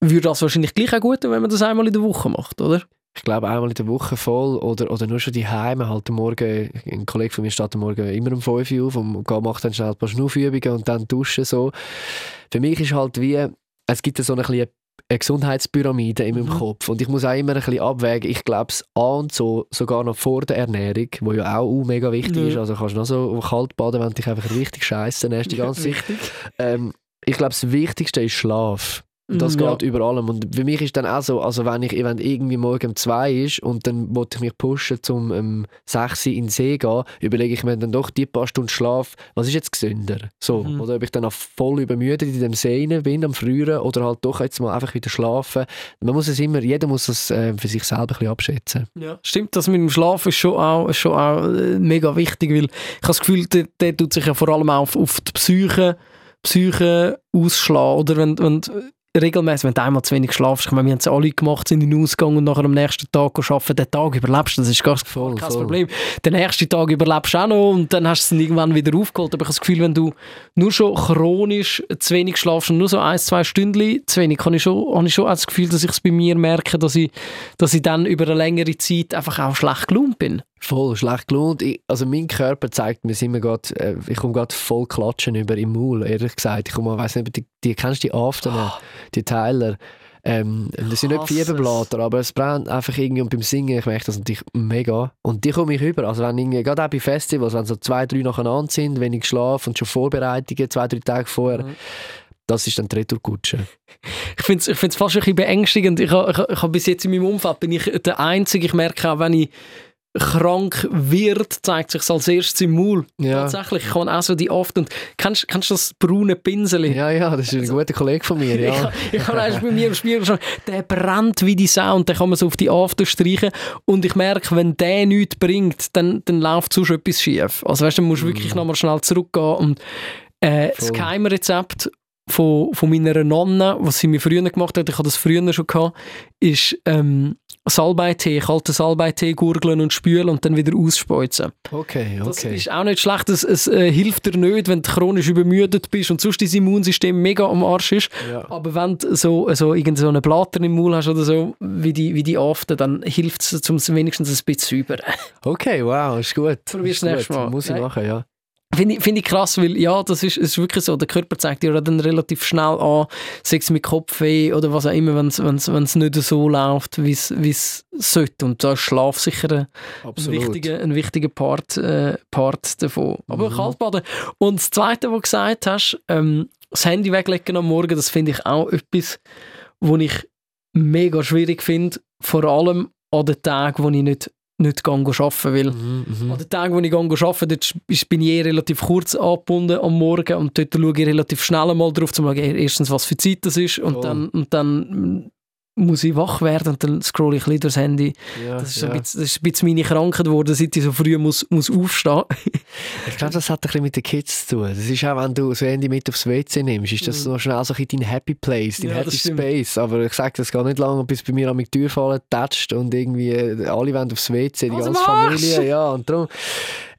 würde das wahrscheinlich gleich auch gut wenn man das einmal in der Woche macht, oder? Ich glaube einmal in der Woche voll oder, oder nur schon die Heime halt am Morgen, ein Kollege von mir steht am Morgen immer um 5 Uhr auf und macht dann schnell ein paar Schnuffübungen und dann duschen so. Für mich ist halt wie, es gibt so eine kleine eine Gesundheitspyramide in meinem Mhm. Kopf und ich muss auch immer ein bisschen abwägen, ich glaube es an und so, sogar noch vor der Ernährung, wo ja auch mega wichtig Ja. ist, also kannst du noch so kalt baden, wenn du dich einfach richtig scheiße ernährst die ganze Zeit. Ähm, ich glaube, das Wichtigste ist Schlaf. Das ja. geht über allem. Und für mich ist dann auch so, also wenn ich wenn irgendwie morgen um zwei ist und dann wollte ich mich pushen, zum um 6 Uhr in den See gehen, überlege ich mir dann doch die paar Stunden Schlaf, was ist jetzt gesünder? So. Mhm. Oder ob ich dann auch voll übermüdet in dem See bin am Früheren oder halt doch jetzt mal einfach wieder schlafen. Man muss es immer, jeder muss es äh, für sich selber ein bisschen abschätzen. Ja, stimmt, das mit dem Schlaf ist schon auch, ist schon auch äh, mega wichtig, weil ich habe das Gefühl, der, der tut sich ja vor allem auch auf, auf die Psyche, Psyche ausschlagen. Oder wenn, wenn regelmäßig, wenn du einmal zu wenig schlafst, ich meine, wir haben es alle gemacht, sind in den Ausgang und nachher am nächsten Tag arbeiten, den Tag überlebst du, das ist gar Voll, kein voll. Problem. Den nächsten Tag überlebst du auch noch und dann hast du es irgendwann wieder aufgeholt. Aber ich habe das Gefühl, wenn du nur schon chronisch zu wenig schlafst und nur so ein, zwei Stunden zu wenig, habe ich schon, habe ich schon das Gefühl, dass ich es bei mir merke, dass ich, dass ich dann über eine längere Zeit einfach auch schlecht gelaunt bin. Voll schlecht gelohnt. Ich, also mein Körper zeigt mir immer grad, äh, ich komme gerade voll klatschen über im Maul, ehrlich gesagt. Ich komme, weiß nicht, die, die kennst du die Afternen, die Tyler. Ähm, das sind nicht es. Fieberblätter, aber es brennt einfach irgendwie und beim Singen, ich merke das natürlich mega. Und die komme ich über. Also wenn irgendwie, gerade auch bei Festivals, wenn so zwei, drei nacheinander sind, wenig Schlaf und schon Vorbereitungen, zwei, drei Tage vorher, Mhm. das ist dann die Retourkutsche. Ich finde es ich find's fast ein bisschen beängstigend. Ich habe ich, ich ha bis jetzt in meinem Umfeld bin ich der Einzige. Ich merke auch, wenn ich krank wird, zeigt sich als erstes im Maul. Ja. Tatsächlich. Ich kann auch so die oft und kennst, kennst du das braune Pinsel? Ja, ja, das ist ein guter Kollege von mir, ja. Also Ich, habe erst bei mir im Spiegel schon, der brennt wie die Sau und den kann man so auf die After streichen und ich merke, wenn der nichts bringt, dann, dann läuft sonst etwas schief. Also weißt du, dann musst du wirklich nochmal schnell zurückgehen und äh, das. Voll. Geheimrezept von, von meiner Nonne, was sie mir früher gemacht hat, ich hatte das früher schon gehabt, ist ähm, Salbeitee, kalten Salbeitee gurgeln und spülen und dann wieder ausspeuzen. Okay, Das okay. ist auch nicht schlecht. Es, es äh, hilft dir nicht, wenn du chronisch übermüdet bist und sonst dein Immunsystem mega am Arsch ist. Ja. Aber wenn du so, so, irgend so einen Blatter im Maul hast oder so, wie die, wie die Aften, dann hilft es, um es wenigstens ein bisschen zu über. Okay, wow, ist gut. Probier's Ist das nächste gut. Mal. Muss ich Nein. machen, ja. Finde ich, find ich krass, weil ja, das ist, ist wirklich so, der Körper zeigt dir dann relativ schnell an, sei es mit Kopfweh oder was auch immer, wenn es nicht so läuft, wie es sollte. Und da ist Schlaf sicher ein, wichtiger, ein wichtiger Part, äh, Part davon. Aber Mhm. Kaltbaden. Und das Zweite, was du gesagt hast, ähm, das Handy weglegen am Morgen, das finde ich auch etwas, was ich mega schwierig finde, vor allem an den Tagen, wo ich nicht, nicht arbeiten will. Mhm, mhm. An den Tagen, wo ich arbeite, dort bin ich eh relativ kurz angebunden am Morgen und dort schaue ich relativ schnell mal drauf, um zu schauen, erstens, was für Zeit das ist und Voll. dann, und dann muss ich wach werden und dann scrolle ich ein bisschen durchs Handy. Ja, Das ist, ja. ein bisschen, das ist ein bisschen meine Krankheit geworden, seit ich so früh muss, muss aufstehen Ich glaube, das hat ein bisschen mit den Kids zu tun. Das ist auch, wenn du das Handy mit aufs WC nimmst, ist das Mhm. noch schnell so ein dein Happy Place, dein Ja, Happy. Space. Aber ich sage, das geht nicht lange, bis bei mir an die Tür fallen, tätscht und irgendwie äh, alle wollen aufs WC, die Was ganze machst? Familie. Ja, und darum...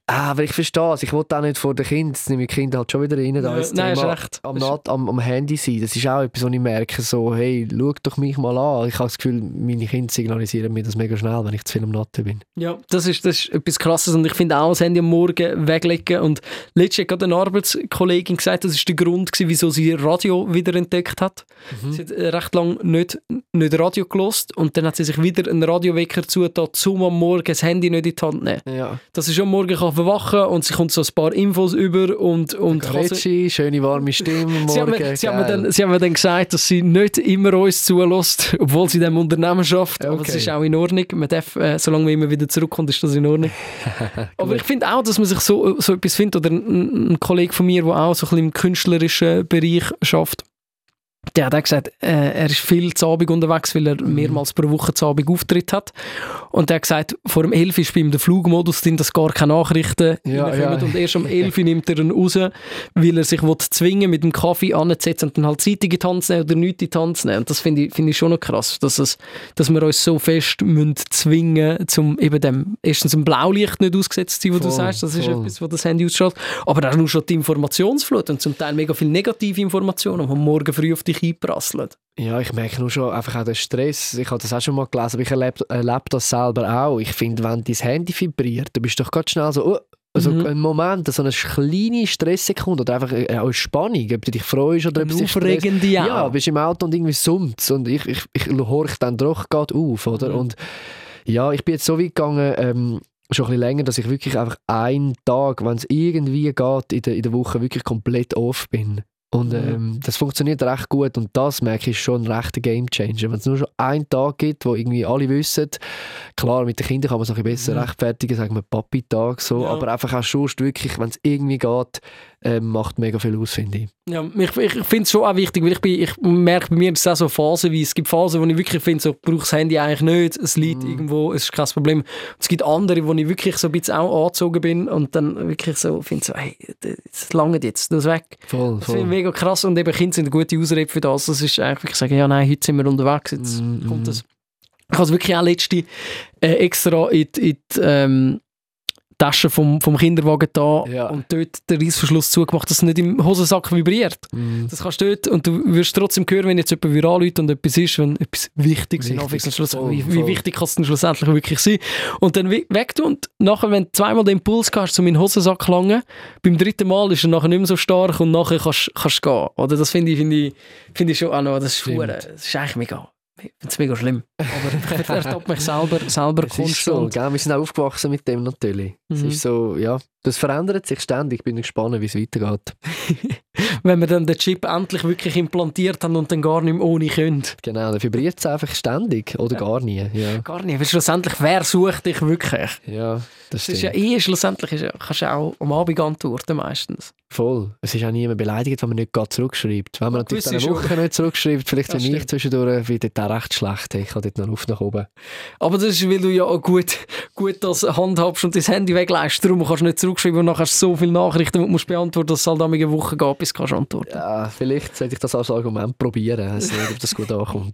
Ah, aber ich verstehe es. Ich wollte auch nicht vor den Kindern, jetzt nehme ich die Kinder halt schon wieder rein, da ins nein, ist Thema recht. am, Ist- Nat- am, am Handy sein. Das ist auch etwas, was ich merke, so, hey, schau doch mich mal an. Ich habe das Gefühl, meine Kinder signalisieren mir das mega schnell, wenn ich zu viel am Natten bin. Ja, das ist, das ist etwas Krasses und ich finde auch das Handy am Morgen weglegen und letztens hat gerade eine Arbeitskollegin gesagt, das ist der Grund gewesen, wieso sie Radio wieder entdeckt hat. Sie hat äh, recht lange nicht, nicht Radio gelost und dann hat sie sich wieder einen Radiowecker zugetan, um am Morgen das Handy nicht in die Hand zu nehmen. Ja. Sie schon am Morgen kann verwachen und sie kommt so ein paar Infos über und, und Garecci, schöne warme Stimme Sie haben, mir, sie, haben mir dann, sie haben mir dann gesagt, dass sie nicht immer uns zulässt, obwohl sie diesem Unternehmen schafft. Aber das Okay. ist auch in Ordnung. Man darf, äh, solange man immer wieder zurückkommt, ist das in Ordnung. Aber ich finde auch, dass man sich so, so etwas findet. Oder ein, ein Kollege von mir, der auch so ein bisschen im künstlerischen Bereich schafft, der hat gesagt, äh, er ist viel zu Abend unterwegs, weil er mehrmals pro Woche zu Abend Auftritt hat. Und er hat gesagt, vor dem 11 ist bei ihm der Flugmodus drin, dass gar keine Nachrichten Ja, ja. Und erst um 11 nimmt er ihn raus, weil er sich will zwingen mit dem Kaffee anzusetzen und dann halt Zeitung in die Hand nehmen oder nichts in die Hand zu nehmen. Und das finde ich, finde ich schon noch krass, dass, es, dass wir uns so fest müssen zwingen zum eben dem, erstens dem Blaulicht nicht ausgesetzt zu sein, wo du Voll, sagst, das ist voll. etwas, wo das Handy ausschaltet. Aber auch nur schon die Informationsflut und zum Teil mega viel negative Informationen, die morgen früh auf dich einprasseln. Ja, ich merke nur schon einfach auch den Stress. Ich habe das auch schon mal gelesen, aber ich erlebe, erlebe das selber auch. Ich finde, wenn dein Handy vibriert, dann bist du doch ganz schnell so, oh, also Mhm. ein Moment, so eine kleine Stresssekunde oder einfach äh, eine Spannung, ob du dich freust oder ob Eine es dich stresst. Ja, auch. bist im Auto und irgendwie summt und ich, ich, ich horch dann doch gerade auf, oder? Mhm. Und ja, ich bin jetzt so weit gegangen, ähm, schon ein bisschen länger, dass ich wirklich einfach einen Tag, wenn es irgendwie geht, in der, in der Woche wirklich komplett off bin. Und ähm, das funktioniert recht gut und das merke ich ist schon ein rechter Gamechanger. Wenn es nur schon einen Tag gibt, wo irgendwie alle wissen, klar, mit den Kindern kann man es noch ein bisschen besser Mhm. rechtfertigen, sagen wir Papi-Tag, so, Ja. aber einfach auch sonst wirklich, wenn es irgendwie geht, ähm, macht mega viel aus, finde ich. Ja, ich, ich finde es schon auch wichtig, weil ich, bin, ich merke bei mir, dass es auch so Phasen wie es gibt Phasen, wo ich wirklich finde, so, ich brauche das Handy eigentlich nicht, es liegt Mhm. irgendwo, es ist kein Problem. Und es gibt andere, wo ich wirklich so ein bisschen auch angezogen bin und dann wirklich so finde so, hey, das lange jetzt, das weg. Voll, Das finde ich mega krass und eben Kinder sind eine gute Ausrede für das. Das ist eigentlich wirklich sagen, ja nein, heute sind wir unterwegs, jetzt Mhm. kommt das. Ich habe wirklich auch letzte äh, extra in, in die ähm, Tasche vom, vom Kinderwagen da Ja. und dort den Reissverschluss zugemacht, dass es nicht im Hosensack vibriert. Mhm. Das kannst du dort und du wirst trotzdem hören, wenn jetzt jemand wieder anruft und etwas ist, wenn etwas Wichtiges Wichtig, und Schluss, voll, wie, wie voll. wichtig kann es denn schlussendlich wirklich sein? Und dann we- weg du und nachher, wenn du zweimal den Impuls hast, in den Hosensack zu langen, beim dritten Mal ist er nachher nicht mehr so stark und nachher kannst du gehen. Oder das finde ich, finde ich, finde ich schon auch noch, das ist, das ist eigentlich mega, ich finde es mega schlimm. Aber ich ertappe mich selber, selber Es ist so, gell? wir sind auch aufgewachsen mit dem natürlich. Es Mhm. ist so, ja, das verändert sich ständig. Ich bin gespannt, wie es weitergeht. Wenn wir dann den Chip endlich wirklich implantiert haben und dann gar nicht mehr ohne können. Genau, dann vibriert es einfach ständig oder gar nie. Ja, Gar nicht, weil schlussendlich, wer sucht dich wirklich? ja das Es ist ja eh, schlussendlich ist ja, kannst du auch am Abend antworten meistens. Voll. Es ist auch niemand beleidigt, wenn man nicht gerade zurückschreibt. Wenn man natürlich eine schon. Woche nicht zurückschreibt, vielleicht Das wenn ich zwischendurch, dort auch recht schlecht. Ich kann dort noch auf nach oben. Aber das ist, weil du ja auch gut, gut das handhabst und dein Handy weglässt. Darum kannst du nicht zurückschreiben und nachher hast du so viele Nachrichten, die du musst beantworten musst, dass es halt eine Woche geht, bis du kannst antworten Ja, vielleicht sollte ich das als Argument probieren. Nicht, ob das gut ankommt.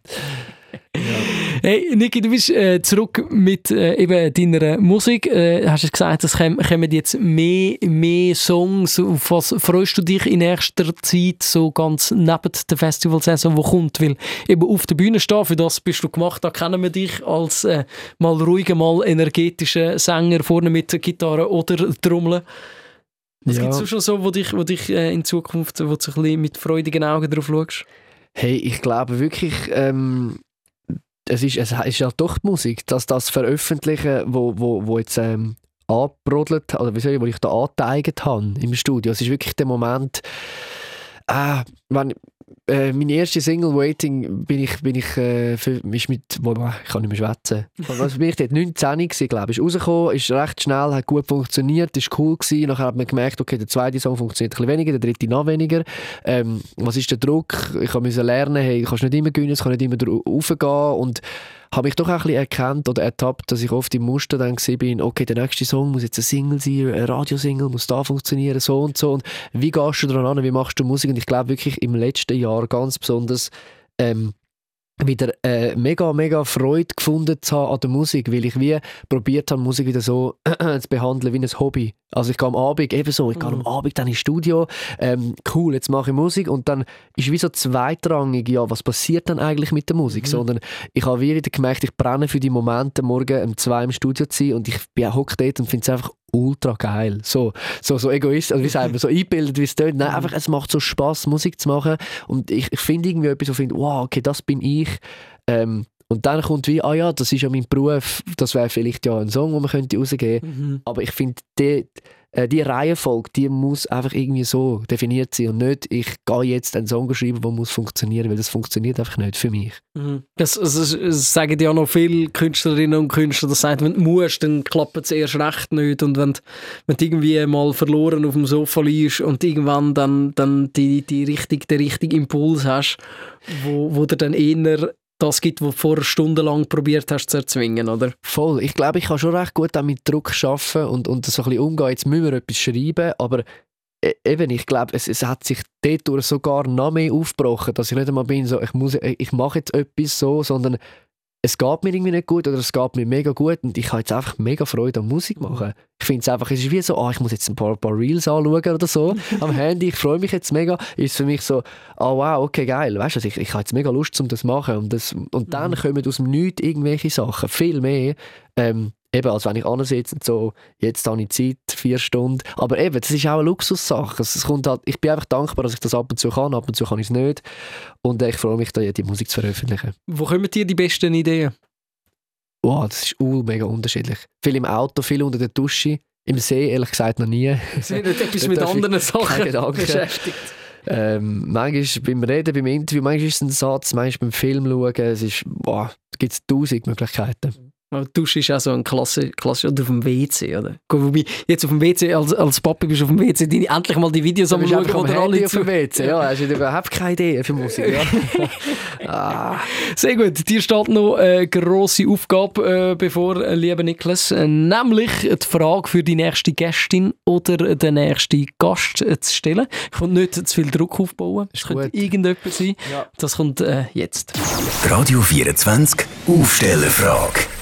Hey, Niki, du bist äh, zurück mit äh, eben deiner Musik. Äh, hast du gesagt, es kommen, kommen jetzt mehr, mehr Songs. Auf was freust du dich in nächster Zeit so ganz neben der Festivalsaison, wo kommt? Weil eben auf der Bühne stehen, für das bist du gemacht. Da kennen wir dich als äh, mal ruhiger, mal energetischer Sänger vorne mit der Gitarre oder Trommeln. Was Ja. gibt es schon so, wo dich, wo dich äh, in Zukunft, wo du ein bisschen mit freudigen Augen drauf schaust? Hey, ich glaube wirklich, ähm, es, ist, es ist ja doch die Musik, dass das Veröffentlichen, wo, wo, wo jetzt ähm, angebrodelt, oder wie soll ich, wo ich da angeteigt habe im Studio, es ist wirklich der Moment, ah, wenn, äh, meine erste Single «Waiting» bin ich, bin ich äh, für, ist mit, ich kann nicht mehr schwätzen. Also bin ich dort 19 gewesen, glaube ich. Ist rausgekommen, ist recht schnell, hat gut funktioniert, ist cool gewesen. Nachher hat man gemerkt, okay, der zweite Song funktioniert ein bisschen weniger, der dritte noch weniger. Ähm, was ist der Druck? Ich musste lernen, hey, du kannst nicht immer gewinnen, es kann nicht immer dra- raufgehen und habe mich doch auch ein bisschen erkannt oder ertappt, dass ich oft im Muster dann gesehen bin, okay, der nächste Song muss jetzt ein Single sein, ein Radiosingle muss da funktionieren, so und so. Und wie gehst du daran an, wie machst du Musik? Und ich glaube wirklich im letzten Jahr ganz besonders ähm, wieder äh, mega, mega Freude gefunden zu haben an der Musik, weil ich wie probiert habe, Musik wieder so zu behandeln wie ein Hobby. Also ich gehe am Abend ebenso, ich gehe Mhm. am Abend dann ins Studio, ähm, cool, jetzt mache ich Musik und dann ist wie so zweitrangig, ja, was passiert dann eigentlich mit der Musik? Mhm. Sondern ich habe wieder gemerkt, ich brenne für die Momente, morgen um zwei im Studio zu sein und ich bin auch dort und finde es einfach ultra geil. So, so, so egoist, also wie sagt man, so eingebildet, wie es tönt. Nein, Mhm. einfach, es macht so Spaß Musik zu machen und ich, ich finde irgendwie etwas, ich finde, wow, okay, das bin ich. Ähm, und dann kommt wie, ah ja, das ist ja mein Beruf, das wäre vielleicht ja ein Song, den man könnte rausgeben Mhm. aber ich finde, dort- äh, die Reihenfolge, die muss einfach irgendwie so definiert sein und nicht, ich gehe jetzt einen Song schreiben, der muss funktionieren, weil das funktioniert einfach nicht für mich. Mhm. Das, also, das sagen ja noch viele Künstlerinnen und Künstler, das sagt, wenn du musst, dann klappt es erst recht nicht und wenn, wenn du irgendwie mal verloren auf dem Sofa liegst und irgendwann dann, dann die, die richtig, den richtigen Impuls hast, wo, wo dir dann eher das gibt, was du vorher stundenlang probiert hast zu erzwingen, oder? Voll. Ich glaube, ich kann schon recht gut auch mit Druck arbeiten und, und so ein bisschen umgehen. Jetzt müssen wir etwas schreiben, aber e- eben, ich glaube, es, es hat sich dort sogar noch mehr aufgebrochen, dass ich nicht einmal bin, so, ich, muss, ich mache jetzt etwas so, sondern es geht mir irgendwie nicht gut oder es geht mir mega gut und ich habe jetzt einfach mega Freude an Musik machen. Ich finde es einfach, es ist wie so, ah, ich muss jetzt ein paar, paar Reels anschauen oder so am Handy, ich freue mich jetzt mega. Ist für mich so, ah wow, okay, geil, weißt du, ich, ich habe jetzt mega Lust, um das zu machen und, das, und dann kommen aus dem Nichts irgendwelche Sachen, viel mehr. Ähm, eben, als wenn ich ansitze und so, jetzt habe ich Zeit, vier Stunden. Aber eben, das ist auch eine Luxussache. Es kommt halt, ich bin einfach dankbar, dass ich das ab und zu kann, ab und zu kann ich es nicht. Und ich freue mich, da die Musik zu veröffentlichen. Wo kommen dir die besten Ideen? Wow, das ist uh, mega unterschiedlich. Viel im Auto, viel unter der Dusche. Im See, ehrlich gesagt, noch nie. Sie sind nicht etwas mit anderen Sachen beschäftigt. Ähm, manchmal beim Reden, beim Interview, manchmal ist es ein Satz, manchmal beim Film schauen. Es ist, boah, gibt es tausend Möglichkeiten. Dusche ist auch so ein klasse, klasse oder auf dem WC, oder? Wobei, jetzt auf dem WC, als, als Papi bist du auf dem WC, die, endlich mal die Videos am schauen, oder alle auf dem WC, ja, hast du überhaupt keine Idee für Musik, ja. ah. Sehr gut, dir steht noch eine grosse Aufgabe äh, bevor, äh, lieber Niklas, äh, nämlich die Frage für die nächste Gästin oder den nächsten Gast äh, zu stellen. Ich kann nicht zu viel Druck aufbauen, es könnte irgendjemand sein, ja. das kommt äh, jetzt. Radio 24, Aufstellerfrage.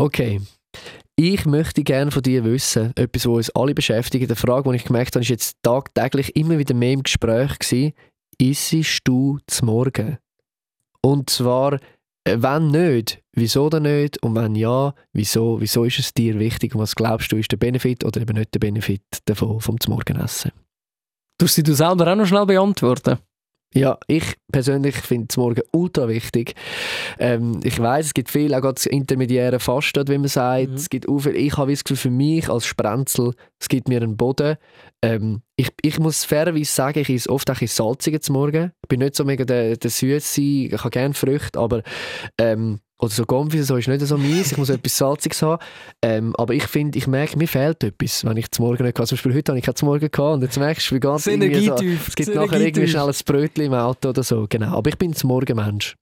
Okay. Ich möchte gerne von dir wissen, etwas, was uns alle beschäftigt. Eine Frage, die ich gemerkt habe, ist jetzt tagtäglich immer wieder mehr im Gespräch gewesen. Issest du zum Morgen? Und zwar, äh, wenn nicht, wieso denn nicht? Und wenn ja, wieso, wieso ist es dir wichtig? Und was glaubst du, ist der Benefit oder eben nicht der Benefit davon, vom Morgenessen? Tust du selber auch noch schnell beantworten? Ja, ich persönlich finde es morgen ultra wichtig. Ähm, ich weiß, es gibt viel, auch das intermediäre Fasten, wie man sagt. Mhm. Es gibt auch viel, ich habe das Gefühl, für mich als Sprenzel, es gibt mir einen Boden. Ähm, ich, ich muss fairerweise sagen, ich esse oft auch salziger zum Morgen. Ich bin nicht so mega der, der Süße, ich habe gerne Früchte, aber ähm, oder so Gomfis, so ist nicht so mies, ich muss etwas Salziges haben. Ähm, aber ich finde, ich merke, mir fehlt etwas, wenn ich zum Morgen nicht kann. Zum Beispiel heute habe ich keinen zum Morgen gehabt und jetzt merkst du, wie ganz irgendwie so, es gibt nachher irgendwie schnell ein Brötchen im Auto oder so. Genau, aber ich bin zum Morgenmensch.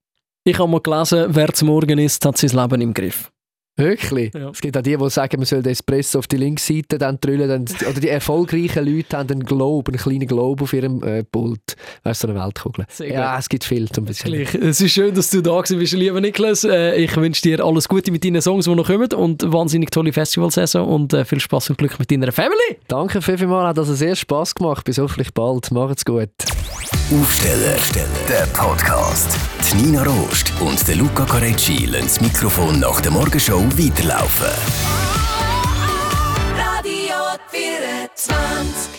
Ich habe mal gelesen, wer zum Morgen isst, hat sein Leben im Griff. Wirklich? Ja. Es gibt auch die, die sagen, man soll den Espresso auf die linke Seite dann drüllen. Dann, oder die erfolgreichen Leute haben einen Globe, einen kleinen Globe auf ihrem äh, Pult. Weißt du, so eine Weltkugel. Ja, es gibt viel zum bisschen. Es ist schön, dass du da bist, lieber Niklas. Äh, ich wünsche dir alles Gute mit deinen Songs, die noch kommen und wahnsinnig tolle Festivalsaison und äh, viel Spaß und Glück mit deiner Family. Danke vielmals, hat also sehr Spaß gemacht. Bis hoffentlich bald. Macht's gut. Aufsteller, der Podcast. Nina Rost und der Luca Carecci lassen das Mikrofon nach der Morgenshow weiterlaufen. Radio 24